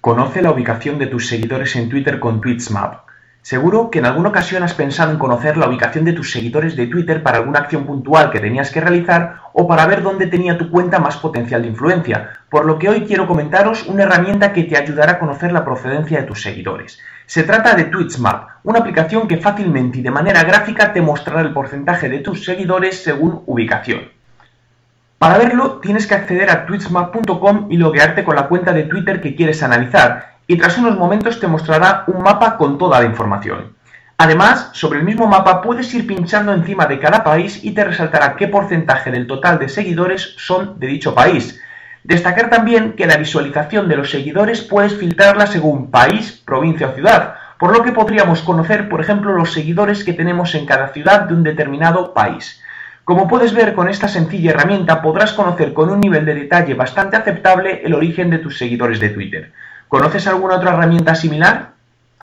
Conoce la ubicación de tus seguidores en Twitter con Tweetsmap. Seguro que en alguna ocasión has pensado en conocer la ubicación de tus seguidores de Twitter para alguna acción puntual que tenías que realizar o para ver dónde tenía tu cuenta más potencial de influencia, por lo que hoy quiero comentaros una herramienta que te ayudará a conocer la procedencia de tus seguidores. Se trata de Tweetsmap, una aplicación que fácilmente y de manera gráfica te mostrará el porcentaje de tus seguidores según ubicación. Para verlo, tienes que acceder a tweetsmap.com y loguearte con la cuenta de Twitter que quieres analizar, y tras unos momentos te mostrará un mapa con toda la información. Además, sobre el mismo mapa puedes ir pinchando encima de cada país y te resaltará qué porcentaje del total de seguidores son de dicho país. Destacar también que la visualización de los seguidores puedes filtrarla según país, provincia o ciudad, por lo que podríamos conocer, por ejemplo, los seguidores que tenemos en cada ciudad de un determinado país. Como puedes ver con esta sencilla herramienta podrás conocer con un nivel de detalle bastante aceptable el origen de tus seguidores de Twitter. ¿Conoces alguna otra herramienta similar?